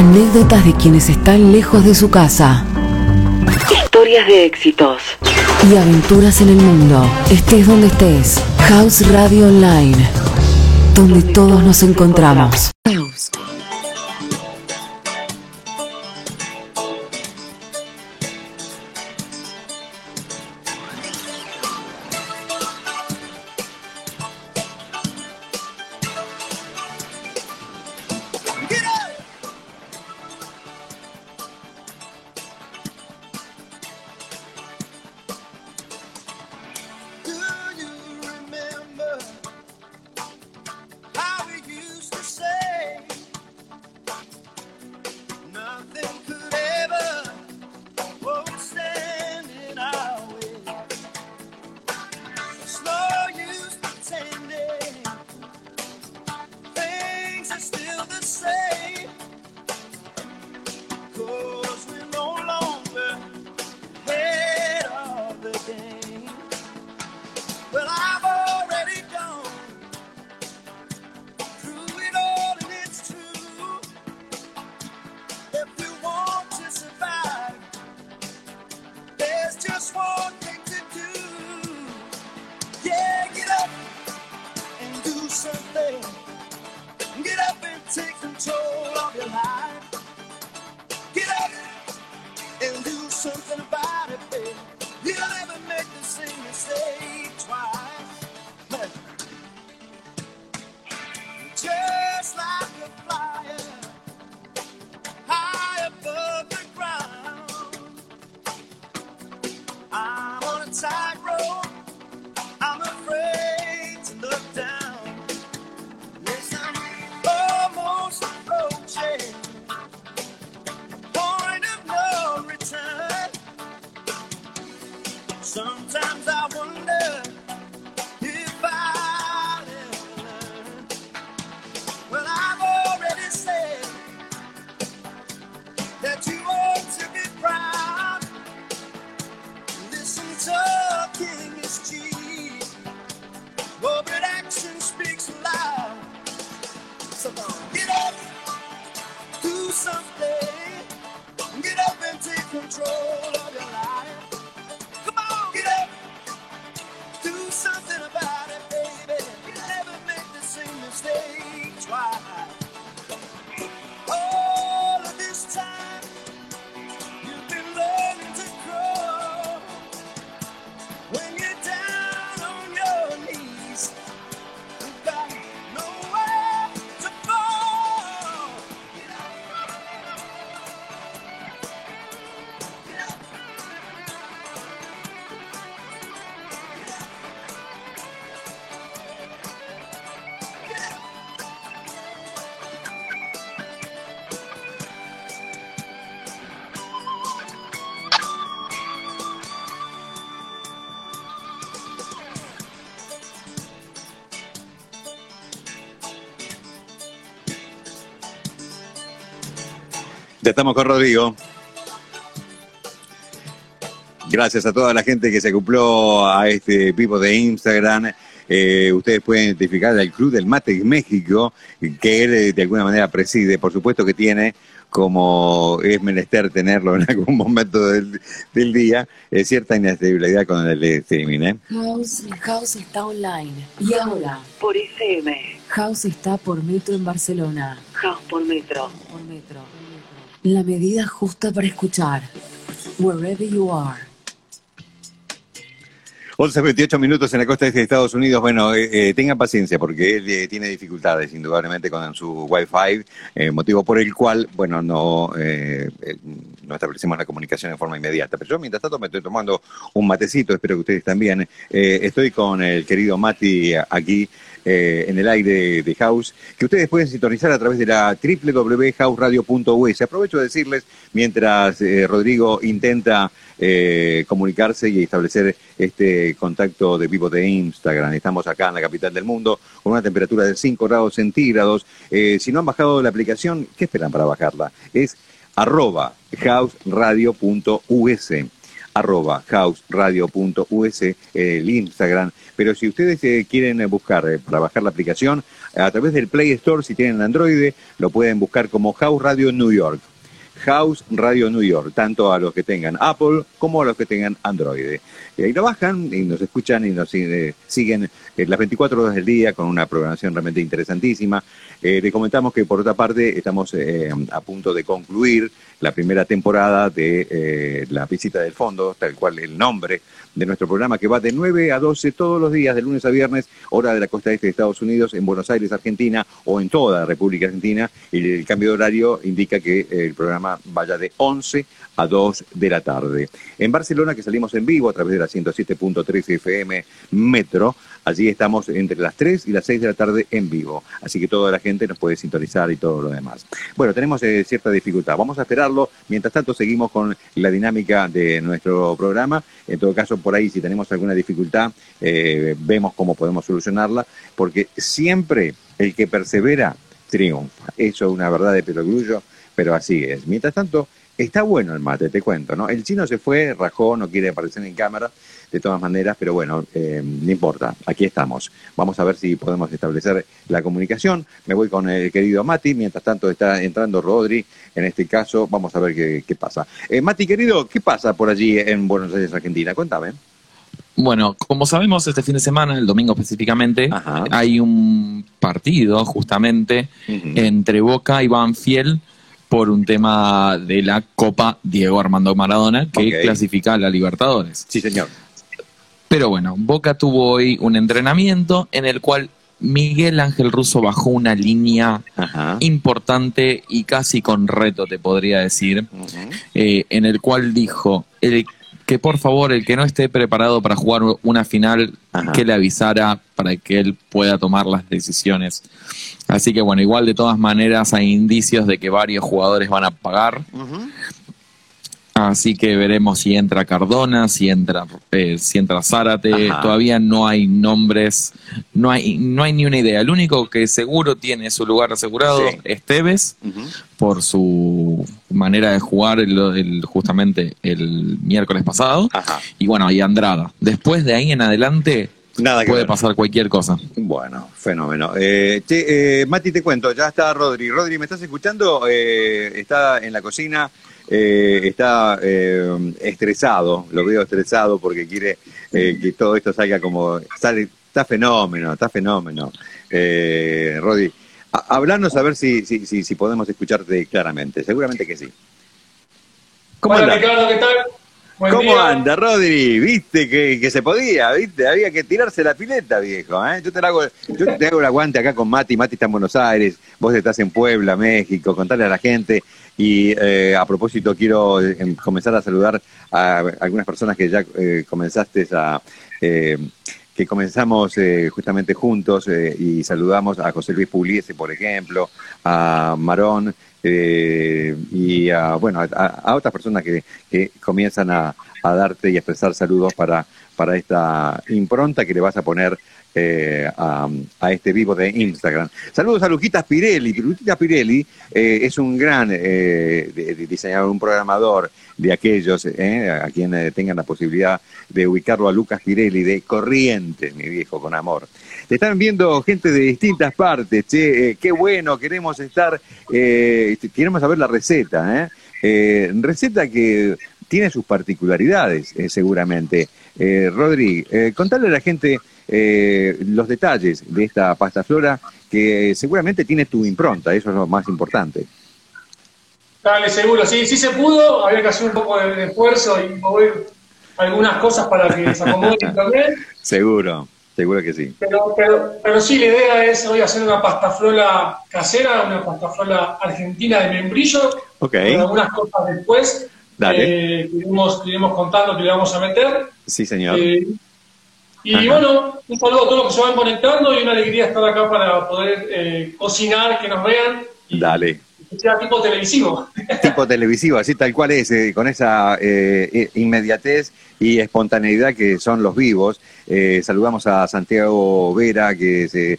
Anécdotas de quienes están lejos de su casa. Historias de éxitos. Y aventuras en el mundo. Estés donde estés. House Radio Online. Donde todos nos encontramos. Estamos con Rodrigo. Gracias a toda la gente que se acopló a este pipo de Instagram. Eh, ustedes pueden identificar al Club del Mate México, que él eh, de alguna manera preside. Por supuesto que tiene, como es menester tenerlo en algún momento del, día, eh, cierta inestabilidad con el streaming. House, House está online. Y ahora, por FM. House está por Metro en Barcelona. House por Metro. Por Metro la medida justa para escuchar. Wherever you are. 11, 28 minutos en la costa este de Estados Unidos. Bueno, eh, eh, tengan paciencia porque él eh, tiene dificultades, indudablemente, con su Wi-Fi, motivo por el cual, bueno, no, no establecemos la comunicación en forma inmediata. Pero yo, mientras tanto, me estoy tomando un matecito, espero que ustedes también. estoy con el querido Mati aquí eh, en el aire de House, que ustedes pueden sintonizar a través de la www.houseradio.us. Aprovecho de decirles, mientras eh, Rodrigo intenta eh, comunicarse y establecer este contacto de vivo de Instagram. Estamos acá en la capital del mundo con una temperatura de 5 grados centígrados. si no han bajado la aplicación, ¿qué esperan para bajarla? Es arroba houseradio.us arroba houseradio.us, el Instagram. Pero si ustedes eh, quieren buscar para bajar la aplicación, a través del Play Store, si tienen Android, lo pueden buscar como House Radio New York. House Radio New York, tanto a los que tengan Apple como a los que tengan Android. Y ahí lo bajan y nos escuchan y nos siguen las 24 horas del día con una programación realmente interesantísima. Eh, le comentamos que por otra parte estamos eh, a punto de concluir la primera temporada de eh, La Visita del Fondo, tal cual el nombre de nuestro programa, que va de 9 a 12 todos los días, de lunes a viernes, hora de la costa este de Estados Unidos, en Buenos Aires, Argentina, o en toda la República Argentina. Y el cambio de horario indica que el programa vaya de 11 a 2 de la tarde. En Barcelona, que salimos en vivo a través de la 107.3 FM Metro, allí estamos entre las 3 y las 6 de la tarde en vivo. Así que toda la gente nos puede sintonizar y todo lo demás. Bueno, tenemos eh, cierta dificultad. Vamos a esperarlo. Mientras tanto, seguimos con la dinámica de nuestro programa. En todo caso, por ahí, si tenemos alguna dificultad, eh, vemos cómo podemos solucionarla, porque siempre el que persevera triunfa. Eso es una verdad de pelogrullo, pero así es. Mientras tanto, Está bueno el mate, te cuento, ¿no? El chino se fue, rajó, no quiere aparecer en cámara, de todas maneras, pero bueno, eh, no importa, aquí estamos. Vamos a ver si podemos establecer la comunicación. Me voy con el querido Mati, mientras tanto está entrando Rodri, en este caso, vamos a ver qué, pasa. Eh, Mati, querido, ¿qué pasa por allí en Buenos Aires, Argentina? Cuéntame. Bueno, como sabemos, este fin de semana, el domingo específicamente, hay un partido justamente entre Boca y Banfield por un tema de la Copa Diego Armando Maradona que clasifica a la Libertadores. Sí, señor. Pero bueno, Boca tuvo hoy un entrenamiento en el cual Miguel Ángel Russo bajó una línea importante y casi con reto, te podría decir, eh, en el cual dijo el, que por favor el que no esté preparado para jugar una final, que le avisara para que él pueda tomar las decisiones. Así que bueno, igual de todas maneras hay indicios de que varios jugadores van a pagar. Así que veremos si entra Cardona, si entra, eh, si entra Zárate. Todavía no hay nombres, no hay, no hay ni una idea. El único que seguro tiene su lugar asegurado es Tevez, por su manera de jugar el, justamente el miércoles pasado. Y bueno, y Andrada. Después de ahí en adelante, Nada Puede pasar cualquier cosa. Bueno, fenómeno. Eh, eh, Mati, te cuento, ya está Rodri. Rodri, ¿me estás escuchando? Eh, está en la cocina, está estresado, lo veo estresado porque quiere que todo esto salga como... Sale, está fenómeno, está fenómeno. Rodri, hablarnos a ver si, si, si, podemos escucharte claramente. Seguramente que sí. ¿Cómo Ricardo, ¿qué tal? ¿Cómo anda, Rodri? ¿Viste que, se podía? ¿Viste? Había que tirarse la pileta, viejo. ¿eh? Yo, te hago, yo te hago el aguante acá con Mati. Mati está en Buenos Aires. Vos estás en Puebla, México. Contarle a la gente. Y eh, a propósito, quiero eh, comenzar a saludar a algunas personas que ya eh, comenzaste a. que comenzamos justamente juntos y saludamos a José Luis Pugliese, por ejemplo, a Marón, eh, y a, bueno, a, otras personas que, que comienzan a, darte y expresar saludos para, para esta impronta que le vas a poner eh, a, este vivo de Instagram. Saludos a Luquitas Pirelli. Luquitas Pirelli eh, es un gran diseñador, un programador de aquellos a quienes tengan la posibilidad de ubicarlo a Lucas Pirelli de Corrientes, mi viejo, con amor. Te están viendo gente de distintas partes, eh, qué bueno, queremos estar, eh, queremos saber la receta, ¿eh? ¿eh? receta que tiene sus particularidades, seguramente. Rodri, contale a la gente los detalles de esta pasta flora que seguramente tiene tu impronta, eso es lo más importante. Dale, seguro, sí, sí se pudo, había que hacer un poco de, esfuerzo y mover algunas cosas para que se acomode también. Seguro. Seguro que sí. Pero, pero, pero sí, la idea es hoy hacer una pastafrola casera, una pastafrola argentina de membrillo. Ok. Con algunas cosas después. Dale. Eh, iremos, contando que le vamos a meter. Sí, señor. Eh, y bueno, un saludo a todos los que se van conectando y una alegría estar acá para poder eh, cocinar, que nos vean. Dale. sea tipo televisivo. Tipo televisivo, así tal cual es, eh, con esa eh, inmediatez y espontaneidad que son los vivos. Eh, saludamos a Santiago Vera, que se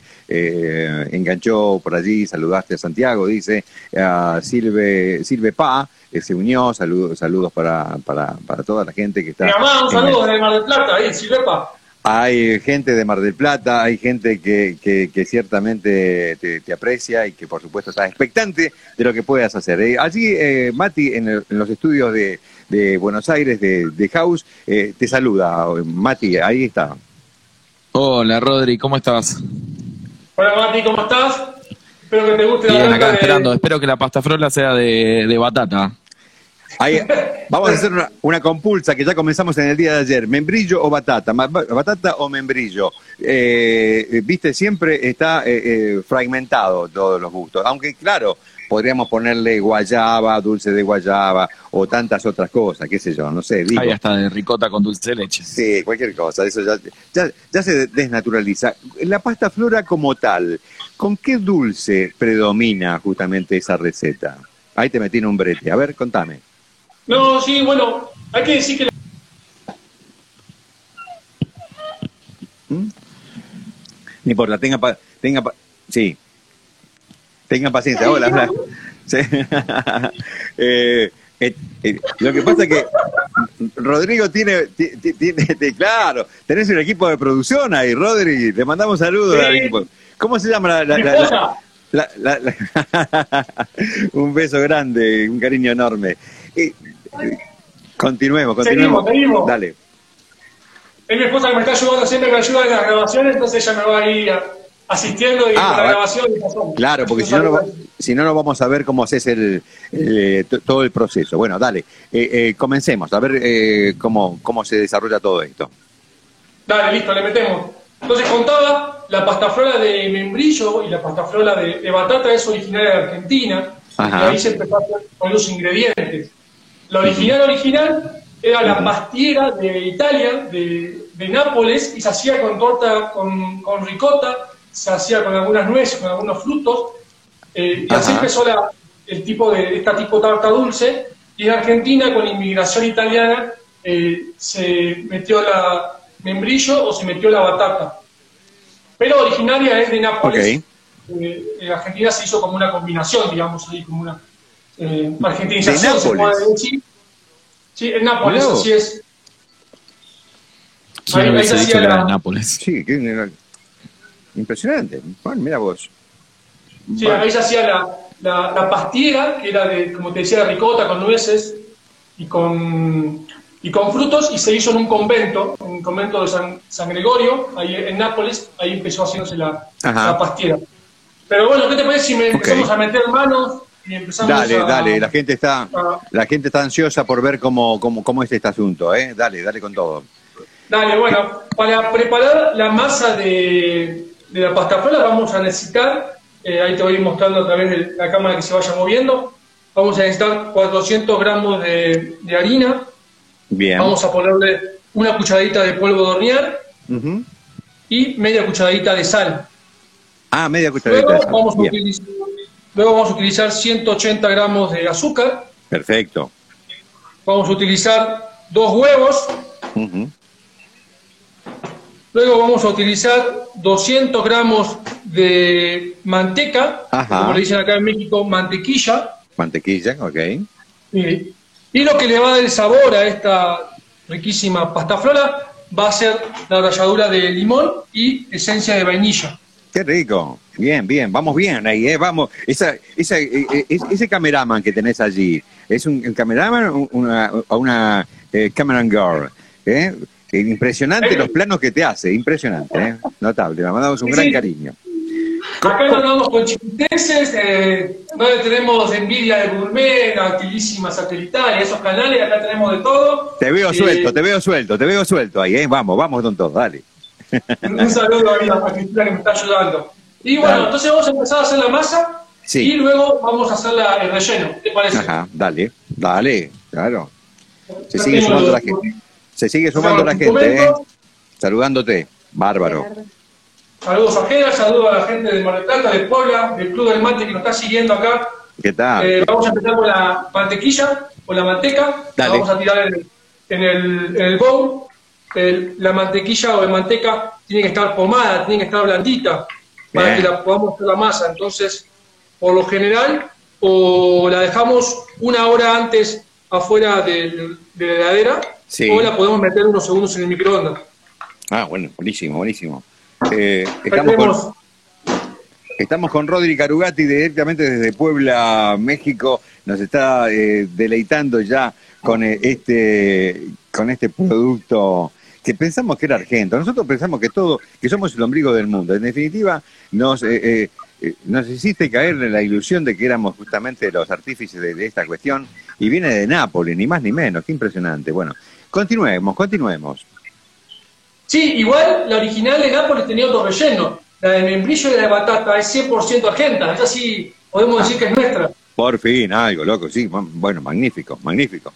enganchó por allí, saludaste a Santiago, dice, a Silve, Silve Pa, se unió, saludos, saludos para, para, para toda la gente que está... Mi mamá, un saludo desde Mar del Plata, ahí, Silve Pa. Hay gente de Mar del Plata, hay gente que, que, ciertamente te, aprecia y que por supuesto está expectante de lo que puedas hacer. Eh, allí, eh, Mati, en, los estudios de, de, Buenos Aires, de, de House, eh, te saluda. Mati, ahí está. Hola, Rodri, ¿cómo estás? Hola, Mati, ¿cómo estás? Espero que te guste Bien, la acá esperando. Espero que la pasta frola sea de, de batata vamos a hacer una, compulsa que ya comenzamos en el día de ayer. ¿Membrillo o batata? ¿Batata o membrillo? Eh, viste, siempre está eh, eh, fragmentado todos los gustos. Aunque, claro, podríamos ponerle guayaba, dulce de guayaba o tantas otras cosas, qué sé yo, no sé. Digo. Ahí hasta de ricota con dulce de leche. Sí, cualquier cosa, eso ya, ya, ya se desnaturaliza. La pasta flora como tal, ¿con qué dulce predomina justamente esa receta? Ahí te metí en un brete. A ver, contame. No, sí, bueno, hay que decir que... ¿Mm? Ni por la tenga, tenga, sí, tenga paciencia. Hola, sí. Eh, eh, eh, lo que pasa es que Rodrigo tiene, tiene, claro, tenés un equipo de producción ahí, Rodri, te mandamos saludos al equipo. ¿Cómo se llama la, un beso grande, un cariño enorme. Continuemos, continuemos. Seguimos, Dale. Es mi esposa que me está ayudando, siempre me ayuda en las grabaciones, entonces ella me va a ir asistiendo y ah, la grabación. claro, porque si no, no, si no, no vamos a ver cómo haces el, eh, todo el proceso. Bueno, dale, eh, eh, comencemos, a ver cómo, cómo se desarrolla todo esto. Dale, listo, le metemos. Entonces contaba, la pastafrola de membrillo y la pastafrola de, de batata es originaria de Argentina, y ahí se empezó a hacer con los ingredientes. La original original era la pastiera de Italia, de, Nápoles, y se hacía con torta, con, con, ricota, se hacía con algunas nueces, con algunos frutos, eh, y así empezó la, el tipo de, esta tipo de tarta dulce, y en Argentina, con la inmigración italiana, eh, se metió la membrillo o se metió la batata. Pero originaria es de Nápoles. Eh, en Argentina se hizo como una combinación, digamos, ahí como una eh, argentinización, se puede decir. Sí, en Nápoles, así es. Ahí, ahí se hacía la... Nápoles. Sí, qué impresionante. Bueno, mira vos. Sí, ahí se hacía la, la, la, pastiera, que era de, como te decía, de ricota con nueces y con, y con frutos, y se hizo en un convento, en un convento de San, San Gregorio, ahí en Nápoles, ahí empezó haciéndose la, la pastiera. Pero bueno, ¿qué te parece si me empezamos a meter manos dale, dale, la gente está, la gente está ansiosa por ver cómo, cómo, cómo es este asunto, ¿eh? Dale, dale con todo. Dale, bueno, para preparar la masa de, de la pasta frola vamos a necesitar, eh, ahí te voy mostrando a través de la cámara que se vaya moviendo, vamos a necesitar 400 gramos de, harina, Bien. vamos a ponerle una cucharadita de polvo de hornear y media cucharadita de sal. Ah, media cucharadita de sal. Vamos a utilizar Luego vamos a utilizar 180 gramos de azúcar. Perfecto. Vamos a utilizar dos huevos. Luego vamos a utilizar 200 gramos de manteca, como le dicen acá en México, mantequilla. Mantequilla, ok. Y, lo que le va a dar el sabor a esta riquísima pasta flora va a ser la ralladura de limón y esencia de vainilla. Qué rico. Bien, bien, vamos bien ahí, ¿eh? Vamos. Esa, esa, eh, eh, ese cameraman que tenés allí, ¿es un, cameraman o una, una eh, cameraman girl? ¿eh? Impresionante los planos que te hace, impresionante, ¿eh? Notable, le mandamos un gran cariño. Acá nos andamos con chiquiteses, eh, tenemos Envidia de Gourmet, activísima satelital, esos canales, acá tenemos de todo. Te veo suelto, te veo suelto, te veo suelto ahí, ¿eh? Vamos, vamos con todo, dale. Un saludo a Cristina que me está ayudando. Y bueno, entonces vamos a empezar a hacer la masa y luego vamos a hacer la, el relleno. ¿Te parece? Ajá, dale, dale, claro. Se sigue sumando la gente. Se sigue sumando la gente, ¿eh? Saludándote. Bárbaro. Saludos a Jera, saludos a la gente de Mar del Plata, de Puebla, del Club del Mate que nos está siguiendo acá ¿Qué tal? Eh, vamos a empezar con la mantequilla, con la manteca. La vamos a tirar en, el, en el bowl. La mantequilla o de manteca tiene que estar pomada, tiene que estar blandita para que la podamos hacer la masa. Entonces, por lo general, o la dejamos una hora antes afuera de, la heladera, o la podemos meter unos segundos en el microondas. Ah, bueno, buenísimo, buenísimo. Eh, estamos, con, estamos con Rodri Carugati directamente desde Puebla, México. Nos está eh, deleitando ya con eh, este, con este producto que pensamos que era argento. Nosotros pensamos que todo, que somos el ombligo del mundo. En definitiva, nos, eh, eh, nos hiciste caer en la ilusión de que éramos justamente los artífices de, esta cuestión y viene de Nápoles, ni más ni menos. Qué impresionante. Bueno, continuemos, continuemos. Sí, igual la original de Nápoles tenía otro relleno. La de membrillo y la de batata es 100% argenta. Esa sí podemos decir que es nuestra. Por fin, algo loco, sí. Bueno, magnífico, magnífico.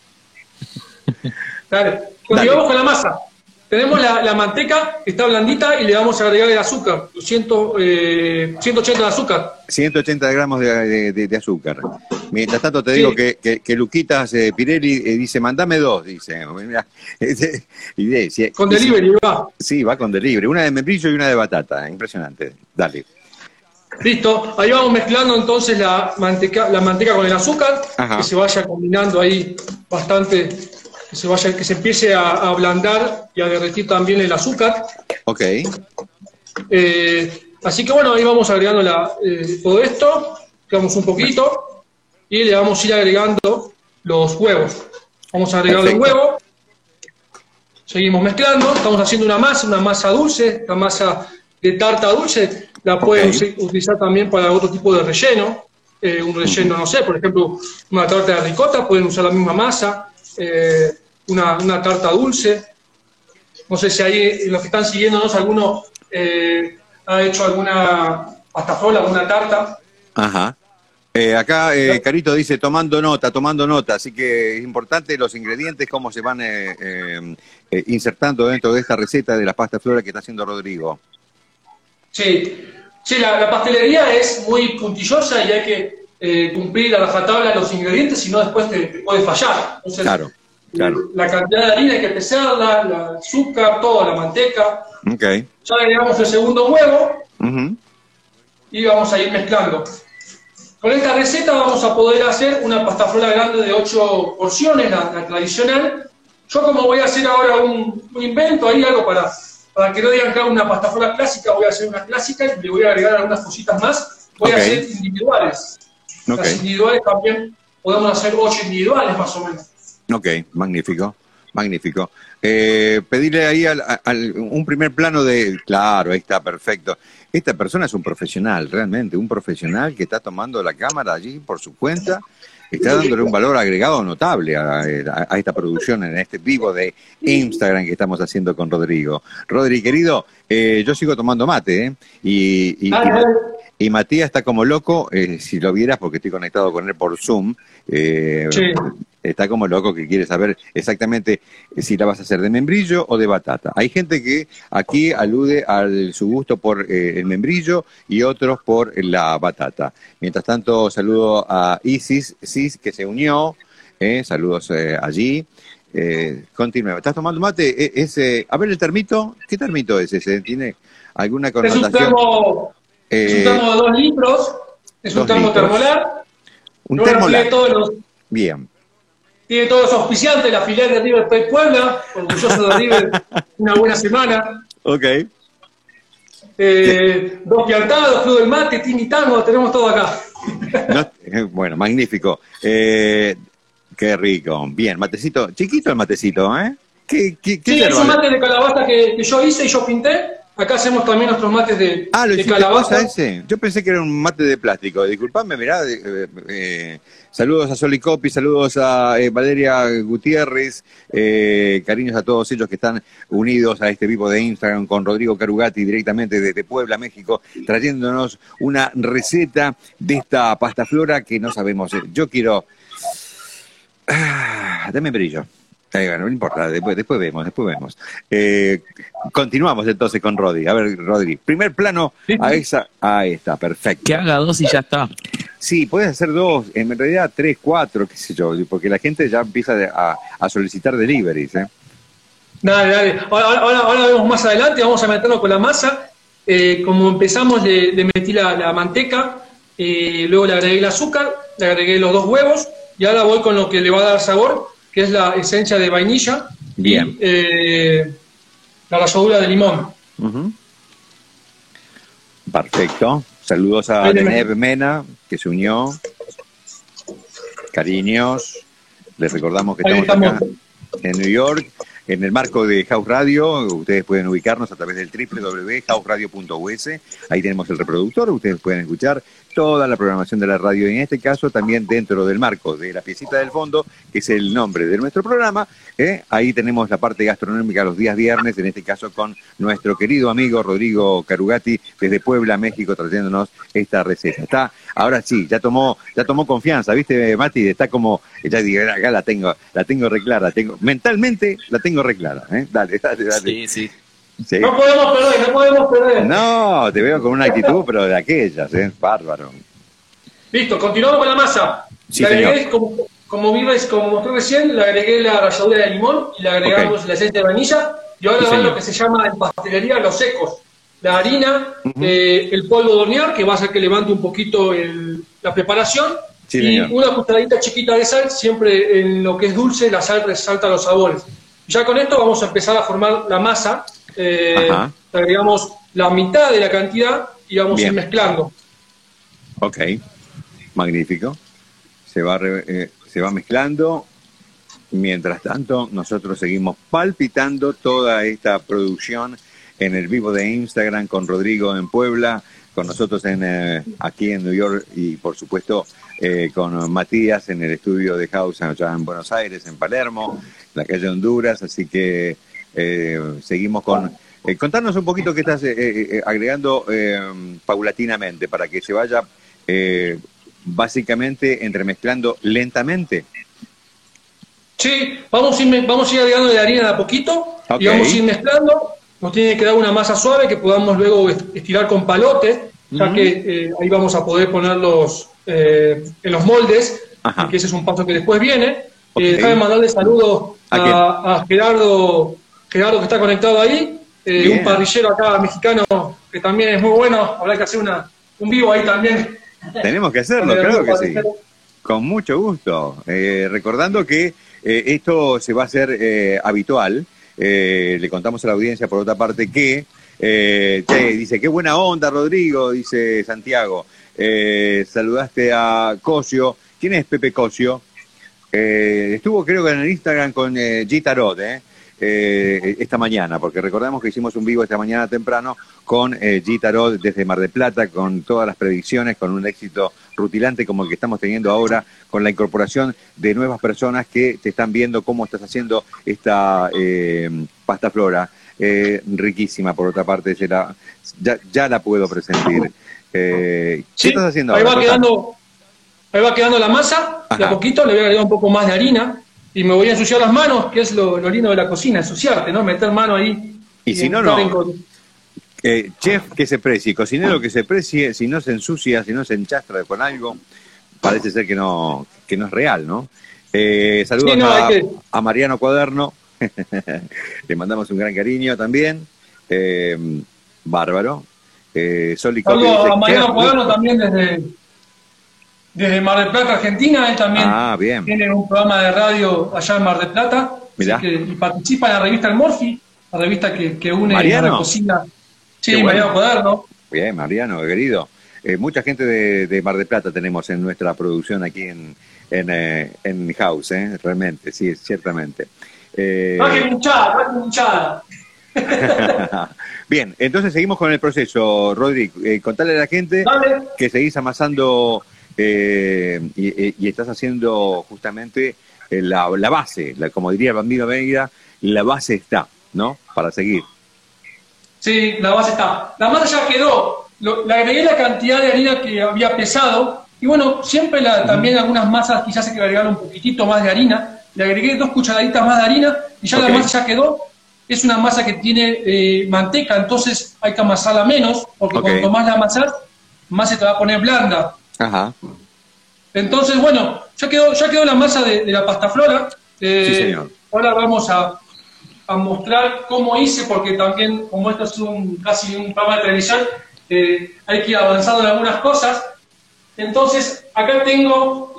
Dale, continuamos con la masa. Tenemos la, manteca que está blandita y le vamos a agregar el azúcar, 180 eh, de azúcar. 180 gramos de, azúcar. Mientras tanto te digo que, que, Luquitas eh, Pirelli eh, dice, mandame dos, dice. con delivery va. Sí, va con delivery. Una de membrillo y una de batata. Impresionante. Dale. Listo, ahí vamos mezclando entonces la manteca, la manteca con el azúcar, que se vaya combinando ahí bastante que se vaya, que se empiece a, ablandar y a derretir también el azúcar. Ok. Eh, así que bueno, ahí vamos agregando eh, todo esto, digamos un poquito, y le vamos a ir agregando los huevos. Vamos a agregar los huevos, seguimos mezclando, estamos haciendo una masa, una masa dulce, una masa de tarta dulce, la pueden utilizar también para otro tipo de relleno, eh, un relleno, no sé, por ejemplo, una tarta de ricota, pueden usar la misma masa, eh, una, tarta dulce. No sé si ahí los que están siguiéndonos, alguno eh, ha hecho alguna pastafrola, alguna tarta. Ajá. Eh, acá Carito dice tomando nota, tomando nota, así que es importante los ingredientes, cómo se van insertando dentro de esta receta de la pasta flora que está haciendo Rodrigo. Sí, sí la, pastelería es muy puntillosa y hay que eh, cumplir a la rajatabla los ingredientes, si no después te, puede fallar. claro, claro. La cantidad de harina hay que pesarla, el azúcar, toda la manteca. Okay. Ya agregamos el segundo huevo y vamos a ir mezclando. Con esta receta vamos a poder hacer una pasta flora grande de 8 porciones, la, tradicional. Yo como voy a hacer ahora un, invento, ahí algo para, para que no digan que una pasta flora clásica, voy a hacer una clásica y le voy a agregar algunas cositas más. Voy a hacer individuales. Las individuales también podemos hacer ocho individuales más o menos. Ok, magnífico, magnífico. Eh, pedirle ahí al, un primer plano de, claro, ahí está, perfecto. Esta persona es un profesional, realmente, un profesional que está tomando la cámara allí por su cuenta, está dándole un valor agregado notable a, esta producción en este vivo de Instagram que estamos haciendo con Rodrigo. Rodri, querido, eh, yo sigo tomando mate, ¿eh? y, y Matías está como loco, eh, si lo vieras, porque estoy conectado con él por Zoom, eh, está como loco que quiere saber exactamente si la vas a hacer de membrillo o de batata. Hay gente que aquí alude a su gusto por eh, el membrillo y otros por la batata. Mientras tanto, saludo a Isis, Sis, que se unió, saludos allí. continúa. ¿Estás tomando mate? E, ese, a ver el termito, ¿qué termito es ese? ¿Tiene alguna connotación? es un termo de dos litros, es un termo termolar. Un termolar. Tiene todos los, Bien. Tiene todos los auspiciantes, la filial de River Plate Puebla, orgulloso de River, una buena semana. Ok. Eh, dos piantados, Club del Mate, Tini Tango, tenemos todo acá. Eh, bueno, magnífico. Eh, qué rico. Bien, matecito, chiquito el matecito, ¿eh? ¿Qué, qué, qué sí, es un mate de calabaza que, que yo hice y yo pinté. Acá hacemos también nuestros mates de, ah, ¿lo de calabaza. ese? Yo pensé que era un mate de plástico. Disculpame, mirá. Eh, eh, saludos a Soli Copy, saludos a eh, Valeria Gutiérrez, cariños a todos ellos que están unidos a este vivo de Instagram con Rodrigo Carugati directamente desde Puebla, México, trayéndonos una receta de esta pasta flora que no sabemos. Yo quiero... Ah, dame brillo no importa, después, después vemos, después vemos. Eh, continuamos entonces con Rodri. A ver, Rodri, primer plano a esa, ahí está, perfecto. Que haga dos y ya está. Sí, puedes hacer dos, en realidad tres, cuatro, qué sé yo, porque la gente ya empieza a, solicitar deliveries. ¿eh? Dale, dale. Ahora, ahora, vemos más adelante, vamos a meternos con la masa. Eh, como empezamos, le, metí la, manteca, eh, luego le agregué el azúcar, le agregué los dos huevos y ahora voy con lo que le va a dar sabor, que es la esencia de vainilla. Bien. Eh, la ralladura de limón. Perfecto. Saludos a Deneb Mena, que se unió. Cariños. Les recordamos que estamos, acá en New York. En el marco de House Radio, ustedes pueden ubicarnos a través del www.houseradio.us. Ahí tenemos el reproductor, ustedes pueden escuchar toda la programación de la radio, y en este caso también dentro del marco de la piecita del fondo, que es el nombre de nuestro programa. ¿eh? Ahí tenemos la parte gastronómica los días viernes, en este caso con nuestro querido amigo Rodrigo Carugati desde Puebla, México, trayéndonos esta receta. Está, ahora sí, ya tomó, ya tomó confianza, ¿viste, Mati? Está como, ya digo, acá la tengo, la tengo reclara, tengo, mentalmente la tengo reclara. ¿eh? Dale, dale, dale. Sí, sí. No podemos perder, no podemos perder. No, te veo con una actitud, pero de aquellas, ¿eh? Bárbaro. Listo, continuamos con la masa. Sí, agregué, como, como, como mostré recién, le agregué la ralladura de limón y le agregamos la esencia de vainilla. Y ahora va lo que se llama en pastelería los secos. La harina, eh, el polvo de hornear, que va a hacer que levante un poquito la preparación. y una cucharadita chiquita de sal, siempre en lo que es dulce, la sal resalta los sabores. Ya con esto vamos a empezar a formar la masa eh, agregamos la mitad de la cantidad y vamos a ir mezclando. Ok, magnífico. Se va, eh, se va mezclando. Mientras tanto, nosotros seguimos palpitando toda esta producción en el vivo de Instagram con Rodrigo en Puebla, con nosotros en, eh, aquí en New York y por supuesto eh, con Matías en el estudio de House allá en Buenos Aires, en Palermo, la calle Honduras, así que eh, seguimos con... Eh, contanos un poquito qué estás eh, agregando paulatinamente para que se vaya básicamente entremezclando lentamente. Sí, vamos a ir, vamos a ir agregando de harina de a poquito y vamos a ir mezclando. Nos tiene que dar una masa suave que podamos luego estirar con palotes, ya que ahí vamos a poder ponerlos en los moldes, que ese es un paso que después viene. Okay. déjame mandarle saludos a, a Gerardo Gerardo que está conectado ahí, eh, un parrillero acá mexicano que también es muy bueno, habrá que hacer una, un vivo ahí también. Tenemos que hacerlo, claro que sí. Con mucho gusto. Eh, recordando que eh, esto se va a hacer habitual. le contamos a la audiencia, por otra parte, que dice, qué buena onda, Rodrigo, dice Santiago. saludaste a Cosio. ¿Quién es Pepe Cosio? estuvo, creo que en el Instagram con G Tarot, ¿eh? Eh, esta mañana, porque recordemos que hicimos un vivo esta mañana temprano con eh, G Tarot desde Mar del Plata, con todas las predicciones, con un éxito rutilante como el que estamos teniendo ahora, con la incorporación de nuevas personas que te están viendo cómo estás haciendo esta eh, pasta flora. Eh, riquísima, por otra parte, ya, ya la puedo presentir. ¿Qué estás haciendo ahí Va quedando, ahí va quedando la masa, de a poquito le voy a agregar un poco más de harina y me voy a ensuciar las manos, que es lo, lindo de la cocina, ensuciarte, ¿no? Meter mano ahí. Y, si no, no. Eh, chef que se precie, cocinero que se precie, si no se ensucia, si no se enchastra con algo, parece ser que no, que no es real, ¿no? Eh, saludos a, Mariano Cuaderno, le mandamos un gran cariño también, eh, bárbaro. Eh, saludos a Mariano Cuaderno también desde, desde Mar del Plata, Argentina. Él también ah, tiene un programa de radio allá en Mar del Plata. y participa en la revista El Morfi, la revista que, une la cocina. Sí, Mariano Cuaderno. Bien, Mariano, querido. Eh, mucha gente de, Mar del Plata tenemos en nuestra producción aquí en, en, eh, en House, ¿eh? realmente, sí, ciertamente. Eh... Más que. Bien, entonces seguimos con el proceso, Rodrigo. Eh, contale a la gente que seguís amasando eh, y, estás haciendo justamente eh, la, base, como diría el Bambino Venga, la base está, ¿no? Para seguir. Sí, la base está. La masa ya quedó. le agregué la cantidad de harina que había pesado. Y bueno, siempre la, también algunas masas quizás hay que agregar un poquitito más de harina. Le agregué dos cucharaditas más de harina y ya la masa ya quedó. Es una masa que tiene eh, manteca, entonces hay que amasarla menos, porque cuanto más la amasas, más se te va a poner blanda. Ajá. Entonces, bueno, ya quedó, ya quedó la masa de, la pasta flora. Eh, sí, señor. Ahora vamos a, mostrar cómo hice, porque también, como esto es un, casi un programa de televisión, eh, hay que ir avanzando en algunas cosas. Entonces, acá tengo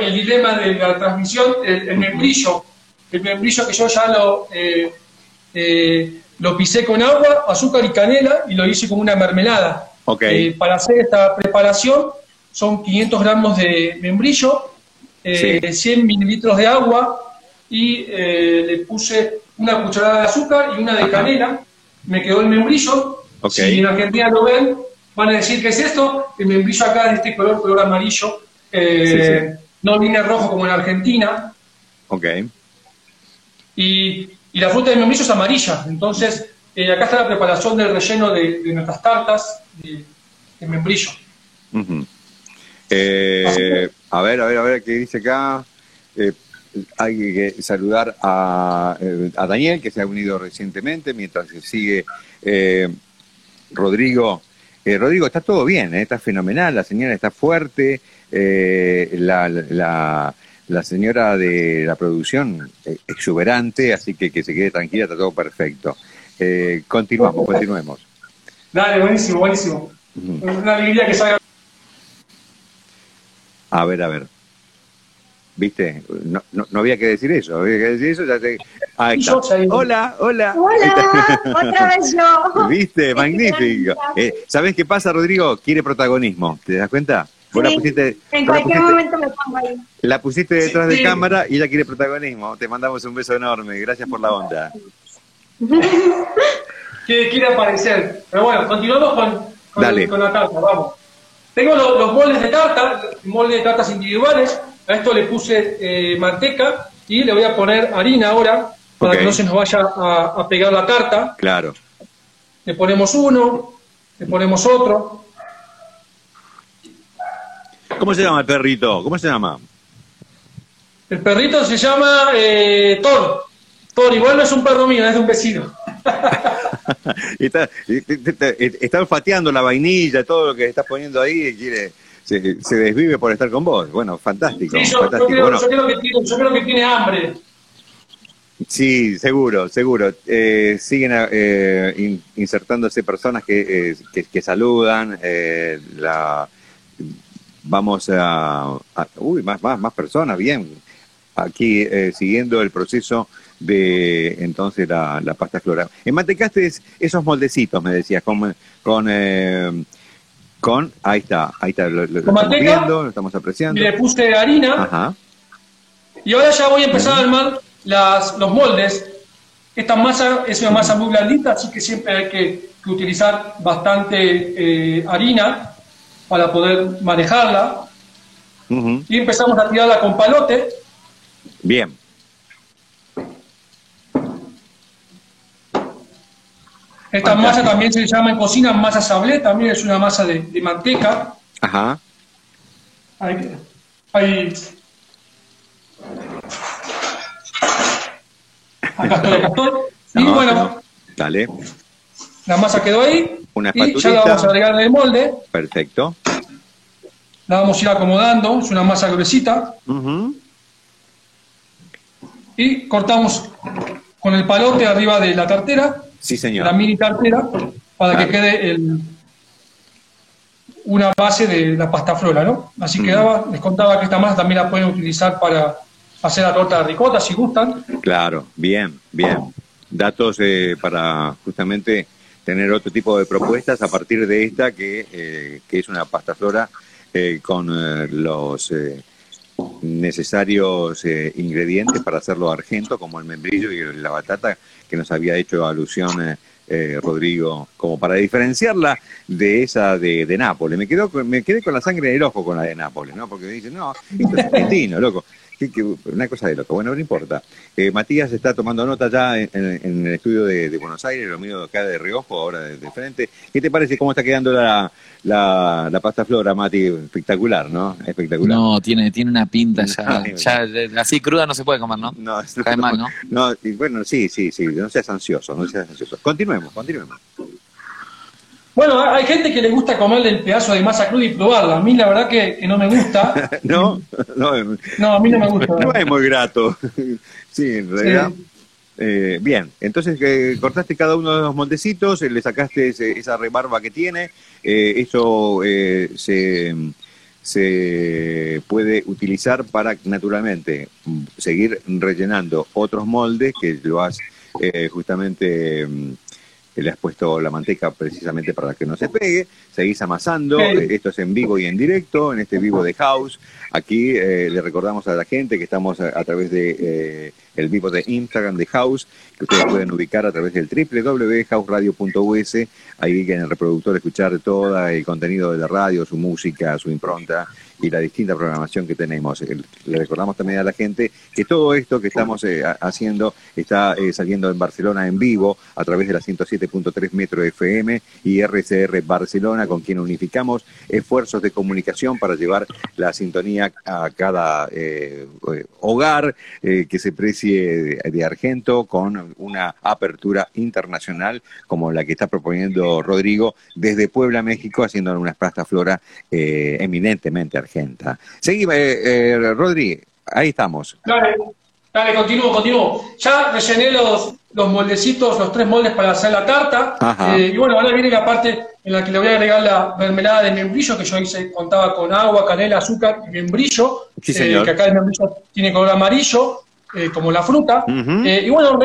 el dilema de la transmisión, el, membrillo, el membrillo que yo ya lo, eh, lo pisé con agua, azúcar y canela y lo hice como una mermelada. Okay. para hacer esta preparación son 500 gramos de membrillo, 100 mililitros de agua, y eh, le puse una cucharada de azúcar y una de canela. Me quedó el membrillo. Si en Argentina lo ven, van a decir, ¿qué es esto? El membrillo acá es de este color, color amarillo. Eh, no viene rojo como en Argentina. Ok. Y, la fruta de membrillo es amarilla. Entonces, eh, acá está la preparación del relleno de, nuestras tartas de, membrillo. A ver, a ver, a ver, ¿qué dice acá? hay que saludar eh, a, Daniel, que se ha unido recientemente, mientras se sigue eh, Rodrigo. Eh, Rodrigo, está todo bien, está fenomenal, la señora está fuerte, la, la, señora de la producción exuberante, así que que se quede tranquila, está todo perfecto. continuamos, continuemos. Dale, buenísimo, buenísimo. Una alegría que salga. A ver, a ver. ¿Viste? No, no, había que decir eso, había que decir eso. Ya Hola, hola. Hola, otra vez yo. ¿Viste? Magnífico. Eh, ¿Sabés qué pasa, Rodrigo? Quiere protagonismo, ¿te das cuenta? la pusiste, en cualquier momento me pongo ahí. La pusiste detrás de cámara y ella quiere protagonismo. Te mandamos un beso enorme. Gracias por la onda. que quiere aparecer. Pero bueno, continuamos con, con, la tarta, vamos. Tengo los, los moldes de tarta, moldes de tartas individuales. A esto le puse eh, manteca y le voy a poner harina ahora para que no se nos vaya a, pegar la tarta. Claro. Le ponemos uno, le ponemos otro. ¿Cómo se llama el perrito? ¿Cómo se llama? El perrito se llama eh, Thor. Thor, igual no es un perro mío, es de un vecino. está, está olfateando la vainilla, todo lo que estás poniendo ahí y quiere se, desvive por estar con vos. Bueno, fantástico. yo, creo, que tiene, hambre. Sí, seguro, seguro. Eh, siguen eh, insertándose personas que, eh, que, saludan. la, vamos a, Uy, más, más, más personas, bien. Aquí siguiendo el proceso de entonces la, la pasta flora. Enmantecaste esos moldecitos, me decías, con, con con, ahí está, ahí está, lo, estamos viendo, lo estamos apreciando. Y le puse harina. Ajá. Y ahora ya voy a empezar a armar las, los moldes. Esta masa es una masa muy blandita, así que siempre hay que, utilizar bastante eh, harina para poder manejarla. Y empezamos a tirarla con palote. Bien. Esta masa también se llama en cocina masa sablé, también es una masa de, manteca. Ajá. Ahí, ahí. Acá estoy, acá estoy. Y bueno. Dale. La masa quedó ahí. Una y ya la vamos a agregar en el molde. Perfecto. La vamos a ir acomodando, es una masa gruesita. Y cortamos con el palote arriba de la tartera. Sí, señor. La mini cartera para que quede el, una base de la pasta flora, ¿no? Así quedaba, les contaba que esta masa también la pueden utilizar para hacer la torta de ricota si gustan. Claro, bien, bien. Datos eh, para justamente tener otro tipo de propuestas a partir de esta que, eh, que es una pasta flora eh, con los necesarios ingredientes para hacerlo argento, como el membrillo y la batata, que nos había hecho alusión eh, eh, Rodrigo, como para diferenciarla de esa de, de Nápoles. Me, quedo, me quedé con la sangre en el ojo con la de Nápoles, ¿no? Porque dicen, no, esto es argentino, loco una cosa de loco. Bueno, no importa. Eh, Matías está tomando nota ya en, el estudio de, Buenos Aires, lo mío acá de Riojo, ahora de, frente. ¿Qué te parece cómo está quedando la, la, pasta flora, Mati? Espectacular, ¿no? Espectacular. No, tiene, tiene una pinta ya, ya, así cruda no se puede comer, ¿no? No, Cae mal, ¿no? No, y, bueno, sí, sí, sí, no seas ansioso, no seas ansioso. Continuemos, continuemos. Bueno, hay gente que le gusta comerle el pedazo de masa cruda y probarla. A mí la verdad que, no me gusta. no, no, a mí no me gusta. No es muy grato. sí, en realidad. Eh, bien, entonces eh, cortaste cada uno de los moldecitos, eh, le sacaste esa rebarba que tiene, eso se, se puede utilizar para naturalmente seguir rellenando otros moldes que lo has justamente le has puesto la manteca precisamente para que no se pegue, seguís amasando, esto es en vivo y en directo, en este vivo de House, aquí le recordamos a la gente que estamos a, través de el vivo de Instagram de House, que ustedes pueden ubicar a través del www.houseradio.us, ahí en el reproductor escuchar todo el contenido de la radio, su música, su impronta y la distinta programación que tenemos. Le recordamos también a la gente que todo esto que estamos eh, haciendo está eh, saliendo en Barcelona en vivo a través de la 107.3 Metro FM y RCR Barcelona, con quien unificamos esfuerzos de comunicación para llevar la sintonía a cada eh, hogar que se precie de Argento con una apertura internacional como la que está proponiendo Rodrigo desde Puebla, México, haciendo una pasta flora eminentemente argentina gente. Seguimos, eh, eh, Rodri, ahí estamos. Dale, dale, continúo, continúo. Ya rellené los, los moldecitos, los tres moldes para hacer la tarta. Eh, y bueno, ahora viene la parte en la que le voy a agregar la mermelada de membrillo, que yo hice, contaba con agua, canela, azúcar y membrillo, sí, señor. que acá el membrillo tiene color amarillo, como la fruta. y bueno,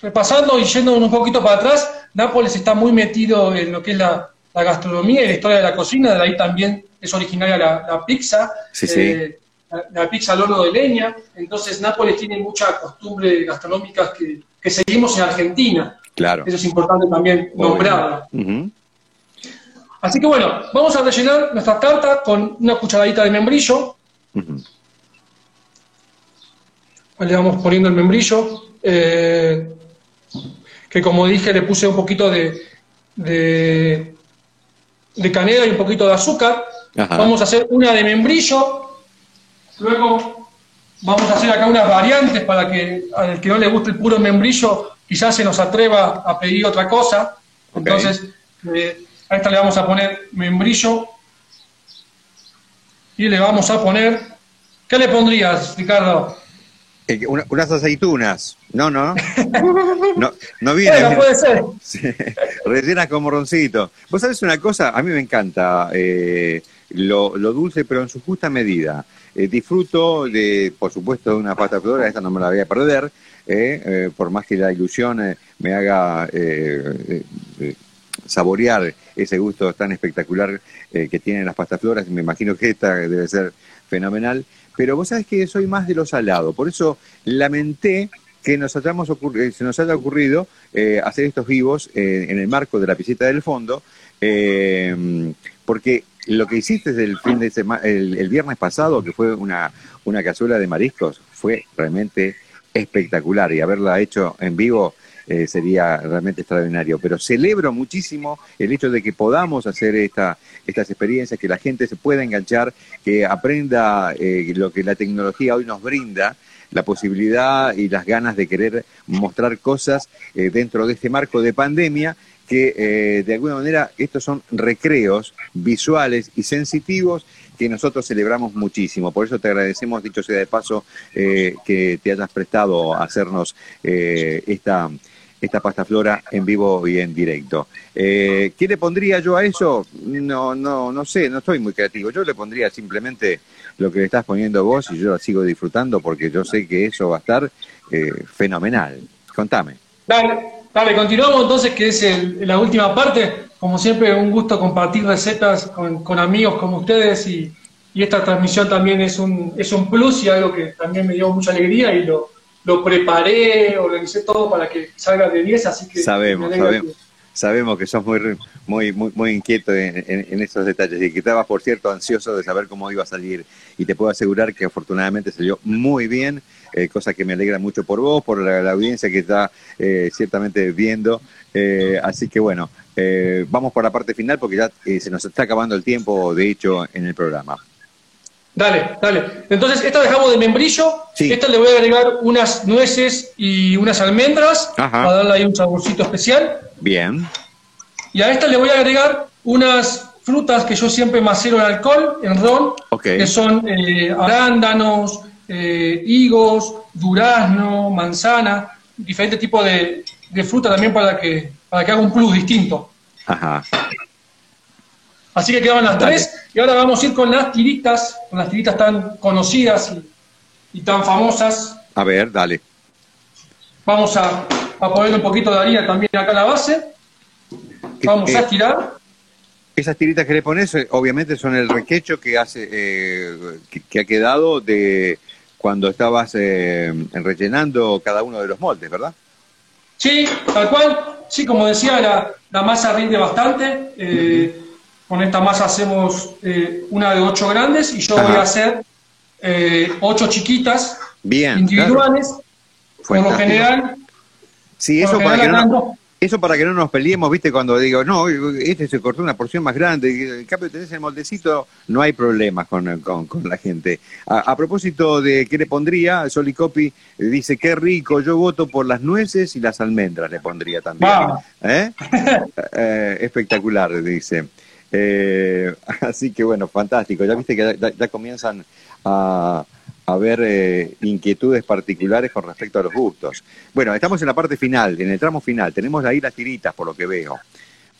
repasando y yendo un poquito para atrás, Nápoles está muy metido en lo que es la, la gastronomía y la historia de la cocina, de ahí también es originaria la, pizza, eh, La, pizza al horno de leña, entonces Nápoles tiene muchas costumbres gastronómicas que, seguimos en Argentina. Claro. Eso es importante también nombrarlo. Así que bueno, vamos a rellenar nuestra tarta con una cucharadita de membrillo. Le vamos poniendo el membrillo, eh, que como dije le puse un poquito de, de, de canela y un poquito de azúcar. Vamos a hacer una de membrillo, luego vamos a hacer acá unas variantes para que al que no le guste el puro membrillo quizás se nos atreva a pedir otra cosa. Entonces, eh, a esta le vamos a poner membrillo y le vamos a poner... ¿Qué le pondrías, Ricardo? Eh, unas aceitunas. No, no. No, no viene. Bueno, puede ser. rellenas con morroncito. Vos sabés una cosa, a mí me encanta. Eh, lo, dulce, pero en su justa medida. Eh, disfruto de, por supuesto, de una pasta flora, esta no me la voy a perder, eh, eh, por más que la ilusión me haga saborear ese gusto tan espectacular que tienen las pastas floras, me imagino que esta debe ser fenomenal, pero vos sabés que soy más de lo salado, por eso lamenté que nos hayamos se nos haya ocurrido hacer estos vivos en el marco de la piscita del fondo, porque lo que hiciste el fin de semana, el, viernes pasado, que fue una cazuela de mariscos, fue realmente espectacular. Y haberla hecho en vivo eh, sería realmente extraordinario. Pero celebro muchísimo el hecho de que podamos hacer esta, estas experiencias, que la gente se pueda enganchar, que aprenda eh, lo que la tecnología hoy nos brinda la posibilidad y las ganas de querer mostrar cosas eh, dentro de este marco de pandemia que de alguna manera estos son recreos visuales y sensitivos que nosotros celebramos muchísimo. Por eso te agradecemos, dicho sea de paso, eh, que te hayas prestado a hacernos esta, esta pasta flora en vivo y en directo. ¿Qué le pondría yo a eso? No, no, no sé, no estoy muy creativo. Yo le pondría simplemente lo que le estás poniendo vos y yo la sigo disfrutando porque yo sé que eso va a estar fenomenal. Contame. Dale. Dale, continuamos entonces, que es la última parte. Como siempre, un gusto compartir recetas con, amigos como ustedes y, esta transmisión también es un, es un plus y algo que también me dio mucha alegría y lo, lo preparé, organicé todo para que salga de 10, así que... Sabemos, sabemos. Sabemos que sos muy, muy, muy, muy inquieto en, en, esos detalles y que estabas, por cierto, ansioso de saber cómo iba a salir. Y te puedo asegurar que afortunadamente salió muy bien eh, cosa que me alegra mucho por vos, por la, audiencia que está eh, ciertamente viendo. Eh, así que bueno, vamos por la parte final porque ya se nos está acabando el tiempo, de hecho, en el programa. Dale, dale. Entonces, esta dejamos de membrillo. Esta le voy a agregar unas nueces y unas almendras para darle ahí un saborcito especial. Bien. Y a esta le voy a agregar unas frutas que yo siempre macero en alcohol, en ron, que son eh, arándanos, eh, higos, durazno, manzana, diferentes tipos de, fruta también para que, para que haga un plus distinto. Ajá. Así que quedaban las tres. Y ahora vamos a ir con las tiritas, con las tiritas tan conocidas y, tan famosas. A ver, dale. Vamos a, a poner un poquito de harina también acá en la base. Vamos a estirar. Esas tiritas que le pones, eh, obviamente, son el requecho que hace, eh, que, ha quedado de cuando estabas eh, rellenando cada uno de los moldes, ¿verdad? Sí, tal cual. Sí, como decía, la, la masa rinde bastante. Eh, con esta masa hacemos eh, una de ocho grandes y yo voy a hacer eh, ocho chiquitas Bien, individuales. Por lo general. Sí, eso para, que no, eso para que no nos peleemos, ¿viste? Cuando digo, no, este se cortó una porción más grande, en cambio tenés el moldecito, no hay problemas con, con, la gente. A, propósito de qué le pondría, Solicopi dice, qué rico, yo voto por las nueces y las almendras, le pondría también. ¿Eh? espectacular, dice. Eh, así que bueno, fantástico. Ya viste que ya, comienzan a, haber eh, inquietudes particulares con respecto a los gustos. Bueno, estamos en la parte final, en el tramo final. Tenemos ahí las tiritas, por lo que veo.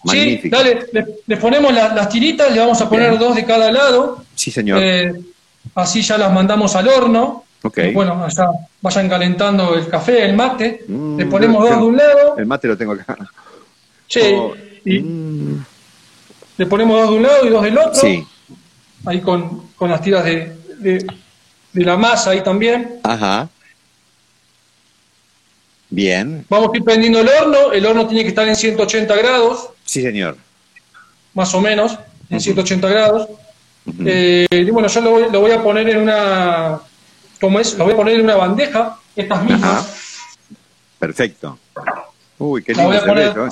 Sí, dale, le, ponemos las tiritas, le vamos a poner dos de cada lado. Sí, señor. Eh, así ya las mandamos al horno. Okay. Bueno, allá vayan calentando el café, el mate. le mm, ponemos dos de un lado. El mate lo tengo acá. Sí. Oh, y, mm. Le ponemos dos de un lado y dos del otro. Sí. Ahí con, las tiras de, de, la masa ahí también. Ajá. Bien. Vamos a ir prendiendo el horno. El horno tiene que estar en 180 grados. Sí, señor. Más o menos, en 180 grados. Eh, y bueno, yo lo voy, lo voy, a poner en una. ¿Cómo es? Lo voy a poner en una bandeja, estas mismas. Perfecto. Uy, qué lindo se ve eso.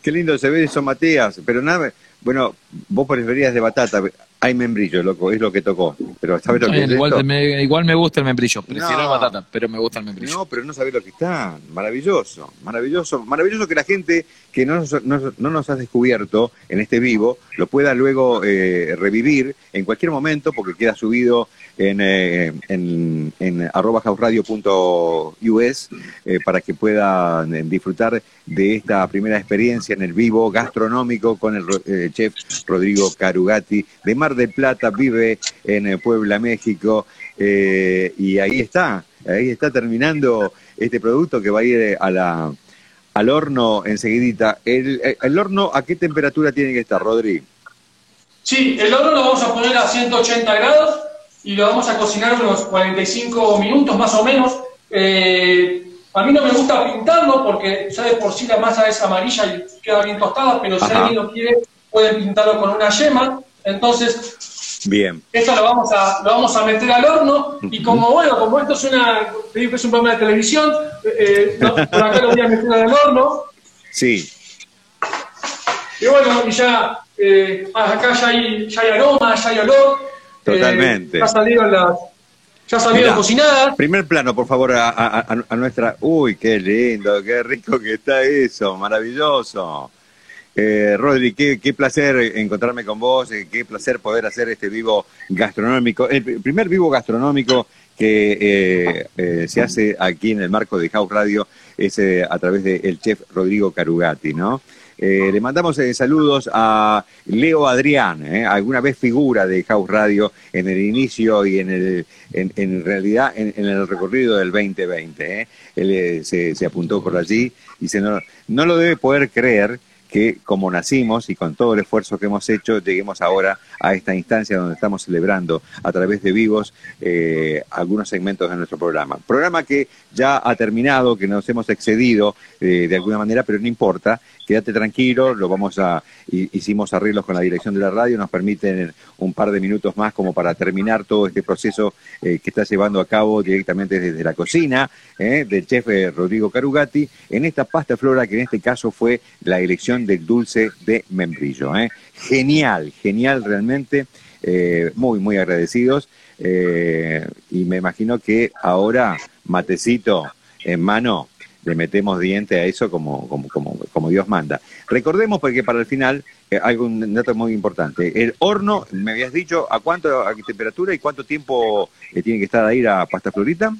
Qué lindo se ve eso, Matías. Pero nada, bueno, vos preferías de batata. Hay membrillo, loco, es lo que tocó. Pero ¿sabes lo que es igual, Me, igual me gusta el membrillo. Prefiero la batata, pero me gusta el membrillo. No, pero no sabés lo que está. Maravilloso, maravilloso. Maravilloso que la gente que no nos, no, nos ha descubierto en este vivo lo pueda luego eh, revivir en cualquier momento porque queda subido en, eh, en, en arroba houseradio.us eh, para que puedan eh, disfrutar de esta primera experiencia en el vivo gastronómico con el eh, chef Rodrigo Carugati de Mar del Plata, vive en Puebla, México, y ahí está, ahí está terminando este producto que va a ir a la, al horno enseguidita. El, ¿El horno a qué temperatura tiene que estar, Rodri? Sí, el horno lo vamos a poner a 180 grados y lo vamos a cocinar unos 45 minutos más o menos. Eh, a mí no me gusta pintarlo porque ya de por sí la masa es amarilla y queda bien tostada, pero si alguien lo quiere pueden pintarlo con una yema. Entonces, bien. esto lo vamos a, lo vamos a meter al horno y como bueno, como esto es, una, es un programa de televisión, eh, por acá lo voy a meter al horno. Sí. Y bueno, y ya eh, acá ya hay, ya hay aroma, ya hay olor. Totalmente. ya salieron las. Ya salieron cocinadas. Primer plano, por favor, a, nuestra. Uy, qué lindo, qué rico que está eso, maravilloso. Eh, Rodri, qué, placer encontrarme con vos, eh, qué placer poder hacer este vivo gastronómico, el primer vivo gastronómico que eh, eh, se hace aquí en el marco de House Radio es a través del chef Rodrigo Carugati, ¿no? Eh, le mandamos eh, saludos a Leo Adrián, eh, alguna vez figura de House Radio en el inicio y en, el, en, realidad en, el recorrido del 2020. Él se, se, apuntó por allí y se no, no lo debe poder creer que como nacimos y con todo el esfuerzo que hemos hecho, lleguemos ahora a esta instancia donde estamos celebrando a través de vivos eh, algunos segmentos de nuestro programa. Programa que ya ha terminado, que nos hemos excedido eh, de alguna manera, pero no importa, quédate tranquilo, lo vamos a, hicimos arreglos con la dirección de la radio, nos permiten un par de minutos más como para terminar todo este proceso eh, que está llevando a cabo directamente desde la cocina eh, del chef eh, Rodrigo Carugati en esta pasta flora que en este caso fue la elección del dulce de membrillo. Genial, genial realmente, muy, muy agradecidos y me imagino que ahora, matecito en mano, le metemos diente a eso como, como, como, Dios manda. Recordemos porque para el final, eh, hay un dato muy importante. El horno, me habías dicho, ¿a cuánto, a qué temperatura y cuánto tiempo eh, tiene que estar ahí a pasta florita?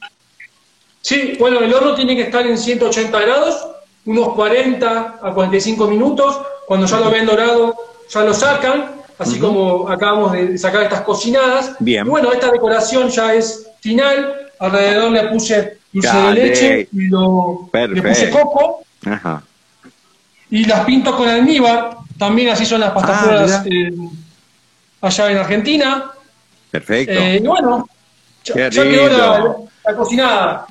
Sí, bueno, el horno tiene que estar en 180 grados, unos 40 a 45 minutos. Cuando ya lo ven dorado, ya lo sacan, así como acabamos de sacar estas cocinadas. Bien. bueno, esta decoración ya es final. Alrededor le puse dulce de leche y lo, le puse coco. Ajá. Y las pinto con almíbar. También así son las pastas ah, eh, allá en Argentina. Perfecto. Eh, y bueno, ya, quedó la cocinada.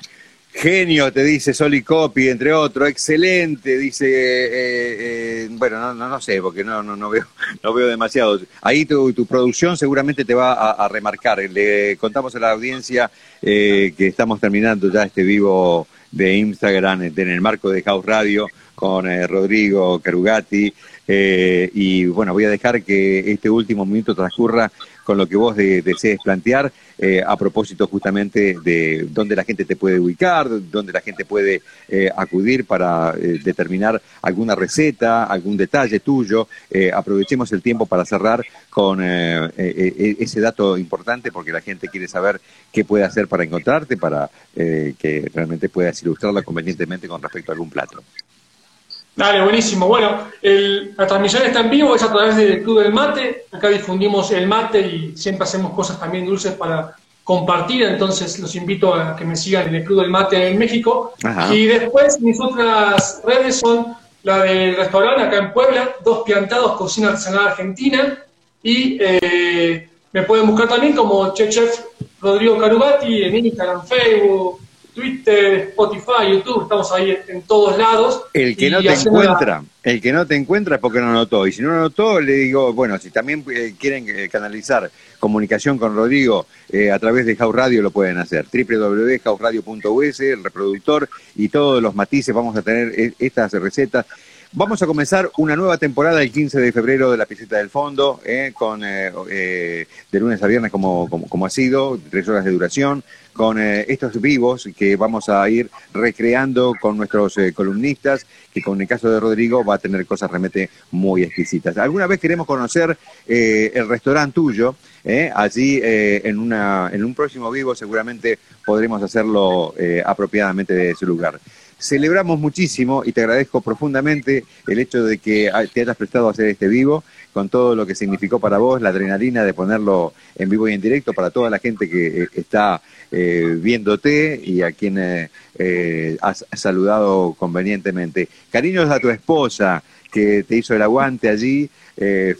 Genio, te dice Soli Copy, entre otros, excelente, dice, eh, eh, bueno, no, no, sé, porque no, no, no, veo, no veo demasiado. Ahí tu, tu producción seguramente te va a, remarcar. Le contamos a la audiencia eh, que estamos terminando ya este vivo de Instagram en el marco de House Radio con Rodrigo Carugati. y bueno, voy a dejar que este último minuto transcurra con lo que vos desees plantear eh, a propósito justamente de dónde la gente te puede ubicar, dónde la gente puede eh, acudir para eh, determinar alguna receta, algún detalle tuyo. aprovechemos el tiempo para cerrar con ese dato importante porque la gente quiere saber qué puede hacer para encontrarte, para que realmente puedas ilustrarla convenientemente con respecto a algún plato. Dale, buenísimo. Bueno, la transmisión está en vivo, es a través del Club del Mate. Acá difundimos el mate y siempre hacemos cosas también dulces para compartir. Entonces los invito a que me sigan en el Club del Mate en México. Y después mis otras redes son la del restaurante acá en Puebla, Dos Piantados Cocina Artesanal Argentina. Y eh, me pueden buscar también como Chef Rodrigo Carugati en Instagram, Facebook, Twitter, Spotify, YouTube, estamos ahí en todos lados. El que no te encuentra, el que no te encuentra es porque no notó. Y si no notó, le digo, bueno, si también eh, quieren eh, canalizar comunicación con Rodrigo eh, a través de House Radio, lo pueden hacer. www.houseradio.us, el reproductor y todos los matices. Vamos a tener estas recetas Vamos a comenzar una nueva temporada el 15 de febrero de la Piscita del Fondo, eh, con eh, eh, de lunes a viernes como, como, ha sido, tres horas de duración, con estos vivos que vamos a ir recreando con nuestros columnistas, que con el caso de Rodrigo va a tener cosas realmente muy exquisitas. Alguna vez queremos conocer el restaurante tuyo, allí en, una, en un próximo vivo seguramente podremos hacerlo apropiadamente de ese lugar celebramos muchísimo y te agradezco profundamente el hecho de que te hayas prestado a hacer este vivo, con todo lo que significó para vos, la adrenalina de ponerlo en vivo y en directo para toda la gente que eh, está eh, viéndote y a quien eh, has saludado convenientemente. Cariños a tu esposa que te hizo el aguante allí,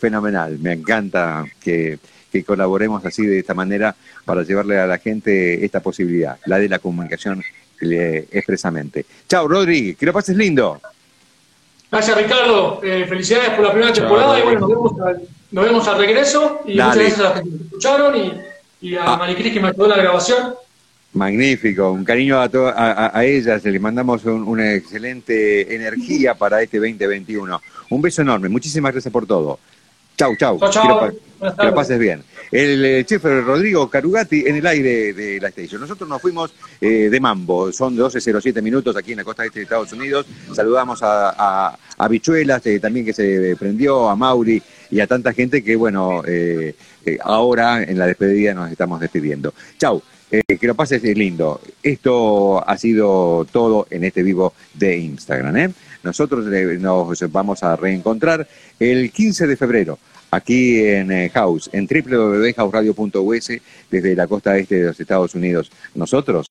fenomenal. Me encanta que colaboremos así de esta manera para llevarle a la gente esta posibilidad, la de la comunicación expresamente. Chao, Rodri, que lo pases lindo. Gracias, Ricardo. Eh, felicidades por la primera temporada y bueno, nos vemos, al, nos vemos al regreso. Y muchas gracias a los que escucharon y, a ah. Maricris que me ayudó en la grabación. Magnífico, un cariño a, a, a, ellas, le mandamos una excelente energía para este 2021. Un beso enorme, muchísimas gracias por todo. Chau, chau. chau, Que, lo pases bien. El eh, chef Rodrigo Carugati en el aire de la estación. Nosotros nos fuimos eh, de mambo, son 12.07 minutos aquí en la costa este de Estados Unidos. Saludamos a, a, Bichuelas, eh, también que se prendió, a Mauri y a tanta gente que, bueno, ahora en la despedida nos estamos despidiendo. Chau. que lo pases lindo. Esto ha sido todo en este vivo de Instagram. ¿eh? Nosotros nos vamos a reencontrar el 15 de febrero aquí en eh, House, en www.houseradio.us desde la costa este de los Estados Unidos. Nosotros